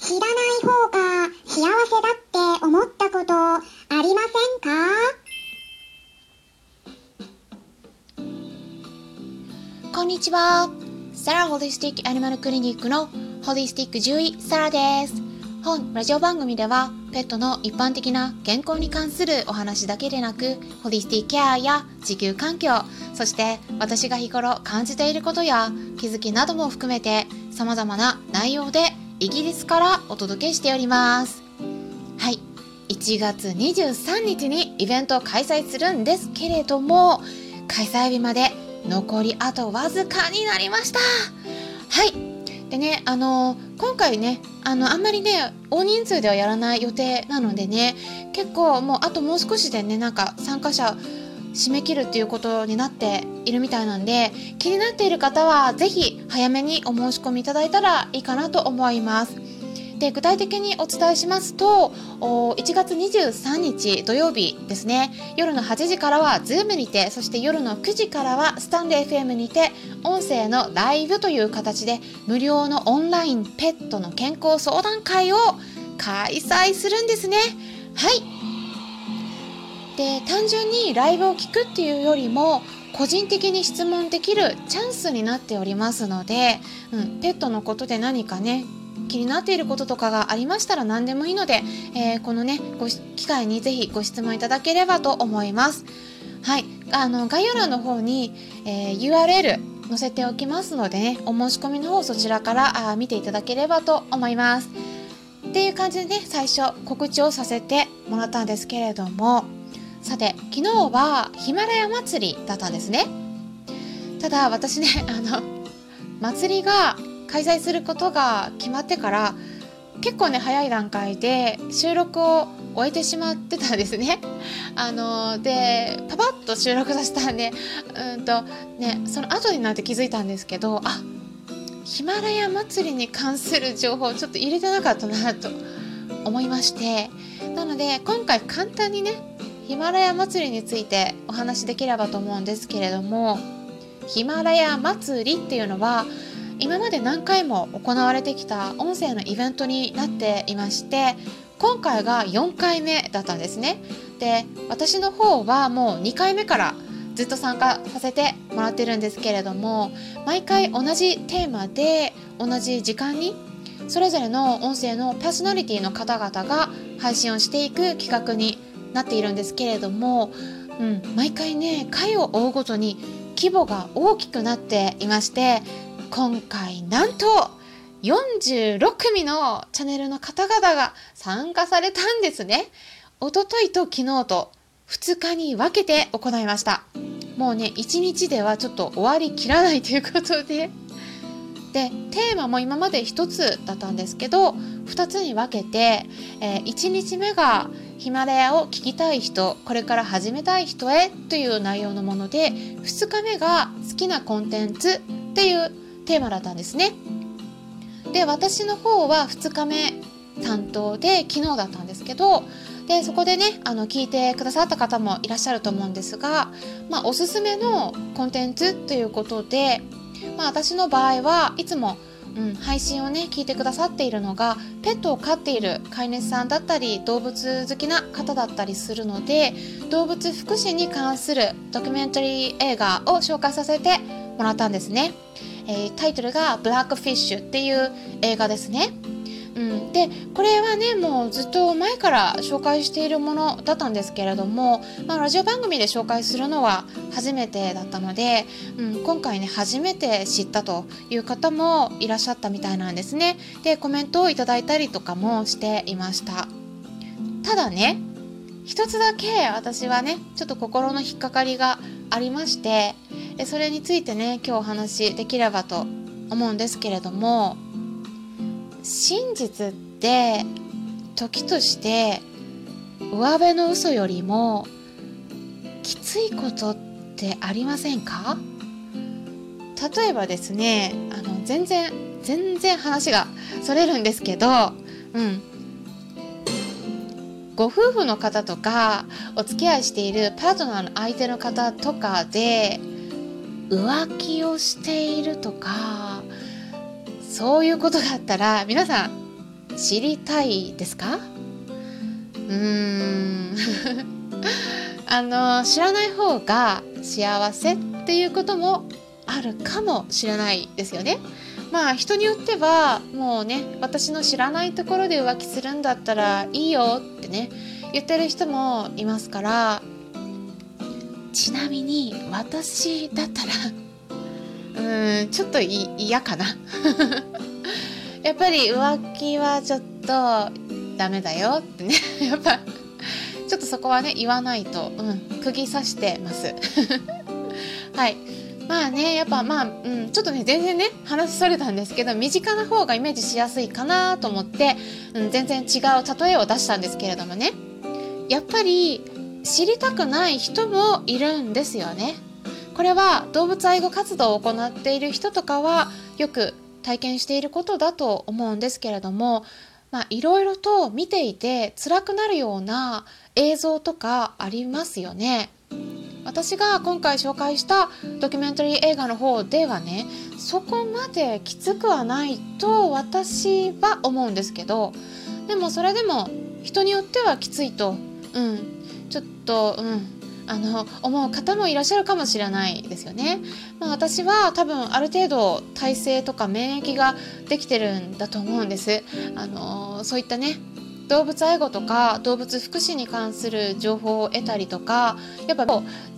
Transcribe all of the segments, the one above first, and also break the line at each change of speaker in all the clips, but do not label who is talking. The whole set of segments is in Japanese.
知らない方が幸せだって思ったことありませんか？
こんにちは。サラホリスティックアニマルクリニックのホリスティック獣医サラです。本ラジオ番組ではペットの一般的な健康に関するお話だけでなくホリスティックケアや地球環境そして私が日頃感じていることや気づきなども含めて様々な内容でイギリスからお届けしております。はい。1月23日にイベントを開催するんですけれども開催日まで残りあとわずかになりました。はい。でねあの今回ねあのあんまりね大人数ではやらない予定なのでね結構もうあともう少しでねなんか参加者締め切るっていうことになっているみたいなんで気になっている方は是非早めにお申し込みいただいたらいいかなと思います。で具体的にお伝えしますと1月23日土曜日ですね。夜の8時からは Zoom にてそして夜の9時からはスタンレー FM にて音声のライブという形で無料のオンラインペットの健康相談会を開催するんですね。はい。で単純にライブを聞くっていうよりも個人的に質問できるチャンスになっておりますので、うん、ペットのことで何かね気になっていることとかがありましたら何でもいいので、えー、このねご機会にぜひご質問いただければと思います。はい、あの概要欄の方に、えー、URL 載せておきますのでねお申し込みの方そちらからあ見ていただければと思います。っていう感じでね最初告知をさせてもらったんですけれどもさて昨日はヒマラヤ祭りだったんですねただ私ね あの祭りが開催することが決まってから結構ね早い段階で収録を終えてしまってたんですね。あのでパパッと収録させたんでうんとねその後になって気づいたんですけどあヒマラヤ祭りに関する情報をちょっと入れてなかったなと思いましてなので今回簡単にねヒマラヤ祭りについてお話しできればと思うんですけれどもヒマラヤ祭りっていうのは今まで何回も行われてきた音声のイベントになっていまして今回が4回目だったんですね。で私の方はもう2回目からずっと参加させてもらってるんですけれども毎回同じテーマで同じ時間にそれぞれの音声のパーソナリティの方々が配信をしていく企画になっているんですけれども、うん、毎回ね回を追うごとに規模が大きくなっていまして今回なんと46組のチャンネルの方々が参加されたんですね。おとといと昨日と2日に分けて行いました。もうね、1日ではちょっと終わりきらないということで。で、テーマも今まで1つだったんですけど、2つに分けて、えー、1日目がヒマラヤを聞きたい人これから始めたい人へという内容のもので2日目が好きなコンテンツっていうテーマだったんですね。で私の方は2日目担当で昨日だったんですけどでそこでねあの聞いてくださった方もいらっしゃると思うんですが、まあ、おすすめのコンテンツということで、まあ、私の場合はいつもうん、配信をね聞いてくださっているのがペットを飼っている飼い主さんだったり動物好きな方だったりするので動物福祉に関するドキュメンタリー映画を紹介させてもらったんですね、えー、タイトルが「ブラックフィッシュ」っていう映画ですね。うん、でこれはねもうずっと前から紹介しているものだったんですけれども、まあ、ラジオ番組で紹介するのは初めてだったので、うん、今回ね初めて知ったという方もいらっしゃったみたいなんですね。でコメントをいただいたりとかもしていました。ただね一つだけ私はねちょっと心の引っかかりがありましてそれについてね今日お話しできればと思うんですけれども真実って時として上辺の嘘よりもきついことってありませんか？例えばですねあの全然全然話がそれるんですけどうん。ご夫婦の方とかお付き合いしているパートナーの相手の方とかで浮気をしているとかそういうことがあったら皆さん知りたいですか？うーん。あの知らない方が幸せっていうこともあるかもしれないですよね。まあ人によってはもうね私の知らないところで浮気するんだったらいいよってね言ってる人もいますから。ちなみに私だったらうんちょっと嫌かな。やっぱり浮気はちょっとダメだよってね。やっぱちょっとそこはね言わないと、うん、釘刺してます。はい。まあねやっぱまあ、うん、ちょっとね全然ね話それたんですけど身近な方がイメージしやすいかなと思って、うん、全然違う例えを出したんですけれどもね。やっぱり知りたくない人もいるんですよね。これは動物愛護活動を行っている人とかはよく体験していることだと思うんですけれどもまあいろいろと見ていて辛くなるような映像とかありますよね。私が今回紹介したドキュメンタリー映画の方ではねそこまできつくはないと私は思うんですけどでもそれでも人によってはきついと。うん。ちょっとうん。あの思う方もいらっしゃるかもしれないですよね。まあ、私は多分ある程度体制とか免疫ができてるんだと思うんです。あのそういったね動物愛護とか動物福祉に関する情報を得たりとかやっぱ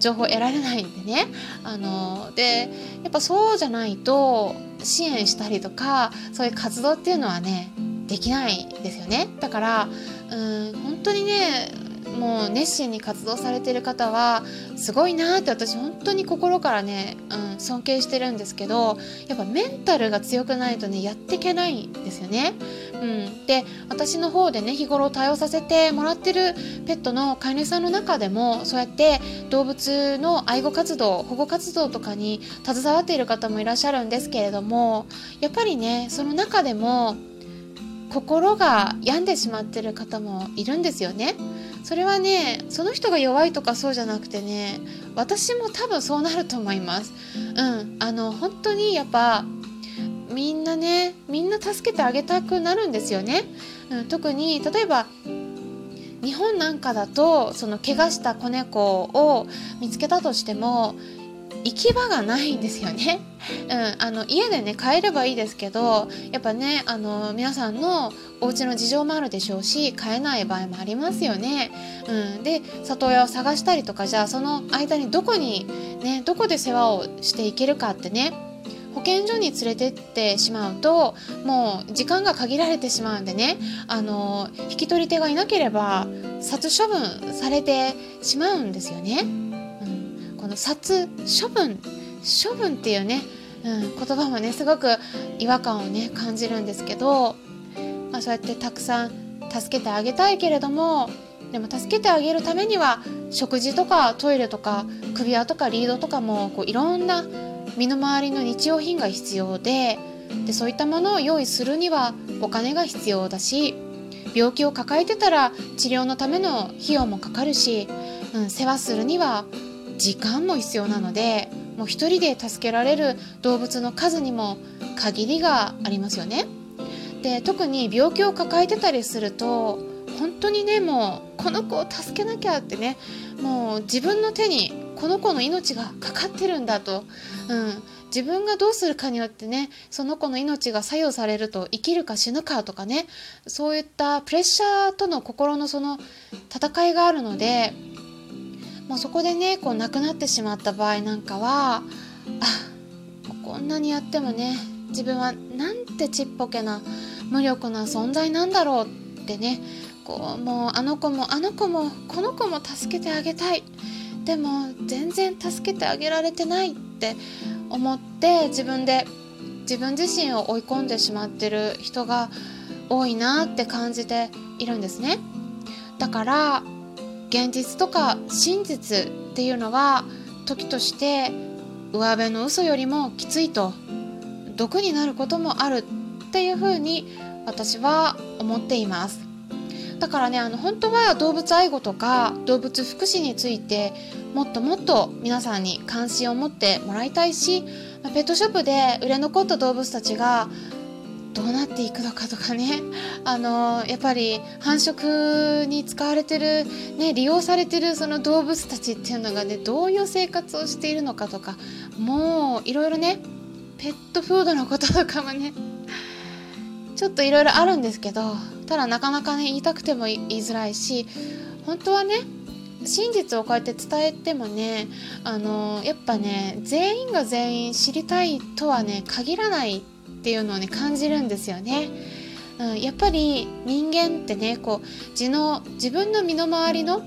情報得られないんでねあのでやっぱそうじゃないと支援したりとかそういう活動っていうのはねできないですよねだからうん本当にねもう熱心に活動されてる方はすごいなって私本当に心からね、うん、尊敬してるんですけどやっぱメンタルが強くないとねやっていけないんですよね。うん、で私の方でね日頃対応させてもらってるペットの飼い主さんの中でもそうやって動物の愛護活動保護活動とかに携わっている方もいらっしゃるんですけれどもやっぱりねその中でも心が病んでしまってる方もいるんですよね。それはねその人が弱いとかそうじゃなくてね私も多分そうなると思います。うんあの本当にやっぱみんなねみんな助けてあげたくなるんですよね。うん、特に例えば日本なんかだとその怪我した子猫を見つけたとしても行き場がないんですよね。うん、あの家でね買えればいいですけどやっぱねあの皆さんのお家の事情もあるでしょうし買えない場合もありますよね。うん、で里親を探したりとかじゃあその間にどこにねどこで世話をしていけるかってね保健所に連れてってしまうともう時間が限られてしまうんでねあの引き取り手がいなければ殺処分されてしまうんですよね。の殺処分。処分っていうね、うん、言葉もねすごく違和感をね感じるんですけど、まあ、そうやってたくさん助けてあげたいけれどもでも助けてあげるためには食事とかトイレとか首輪とかリードとかもこういろんな身の回りの日用品が必要ででそういったものを用意するにはお金が必要だし病気を抱えてたら治療のための費用もかかるし、うん、世話するには時間も必要なのでもう一人で助けられる動物の数にも限りがありますよね。で特に病気を抱えてたりすると本当にねもうこの子を助けなきゃってねもう自分の手にこの子の命がかかってるんだと、うん、自分がどうするかによってねその子の命が左右されると生きるか死ぬかとかねそういったプレッシャーとの心のその戦いがあるのでもうそこでねこう亡くなってしまった場合なんかはあこんなにやってもね自分はなんてちっぽけな無力な存在なんだろうってねこうもうあの子もあの子もこの子も助けてあげたい。でも全然助けてあげられてないって思って自分で自分自身を追い込んでしまってる人が多いなって感じているんですね。だから現実とか真実っていうのは時として上辺の嘘よりもきついと毒になることもあるっていうふうに私は思っています。だからねあの本当は動物愛護とか動物福祉についてもっともっと皆さんに関心を持ってもらいたいしペットショップで売れ残った動物たちがどうなっていくのかとかね。あのやっぱり繁殖に使われてる、ね、利用されてるその動物たちっていうのがねどういう生活をしているのかとかもういろいろねペットフードのこととかもねちょっといろいろあるんですけどただなかなかね言いたくても言いづらいし本当はね真実をこうやって伝えてもねあのやっぱね全員が全員知りたいとはね限らないっていうのをね感じるんですよね。うん、やっぱり人間ってねこう自の自分の身の回りの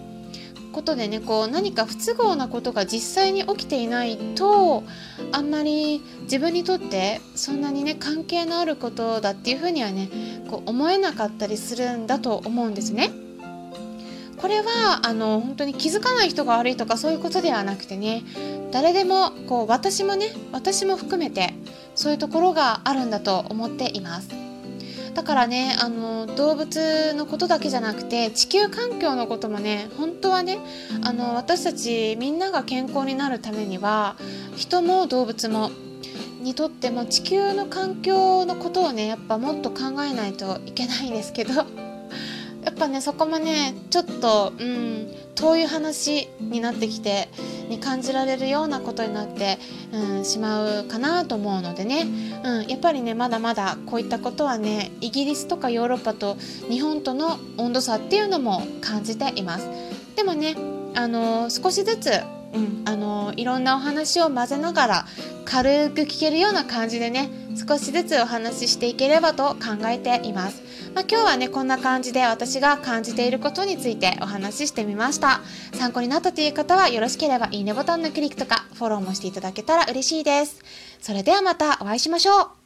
ことでねこう何か不都合なことが実際に起きていないとあんまり自分にとってそんなにね関係のあることだっていうふうにはねこう思えなかったりするんだと思うんですね。これはあの本当に気づかない人が悪いとかそういうことではなくてね誰でもこう私もね私も含めてそういうところがあるんだと思っています。だからねあの動物のことだけじゃなくて地球環境のこともね本当はねあの私たちみんなが健康になるためには人も動物もにとっても地球の環境のことをねやっぱもっと考えないといけないんですけど。っぱねそこもねちょっとうん遠い話になってきてに感じられるようなことになって、うん、しまうかなと思うのでね、うん、やっぱりねまだまだこういったことはねイギリスとかヨーロッパと日本との温度差っていうのも感じています。でもねあの少しずつうん、あのいろんなお話を混ぜながら軽く聞けるような感じでね少しずつお話ししていければと考えています。まあ、今日はねこんな感じで私が感じていることについてお話ししてみました。参考になったという方はよろしければいいねボタンのクリックとかフォローもしていただけたら嬉しいです。それではまたお会いしましょう。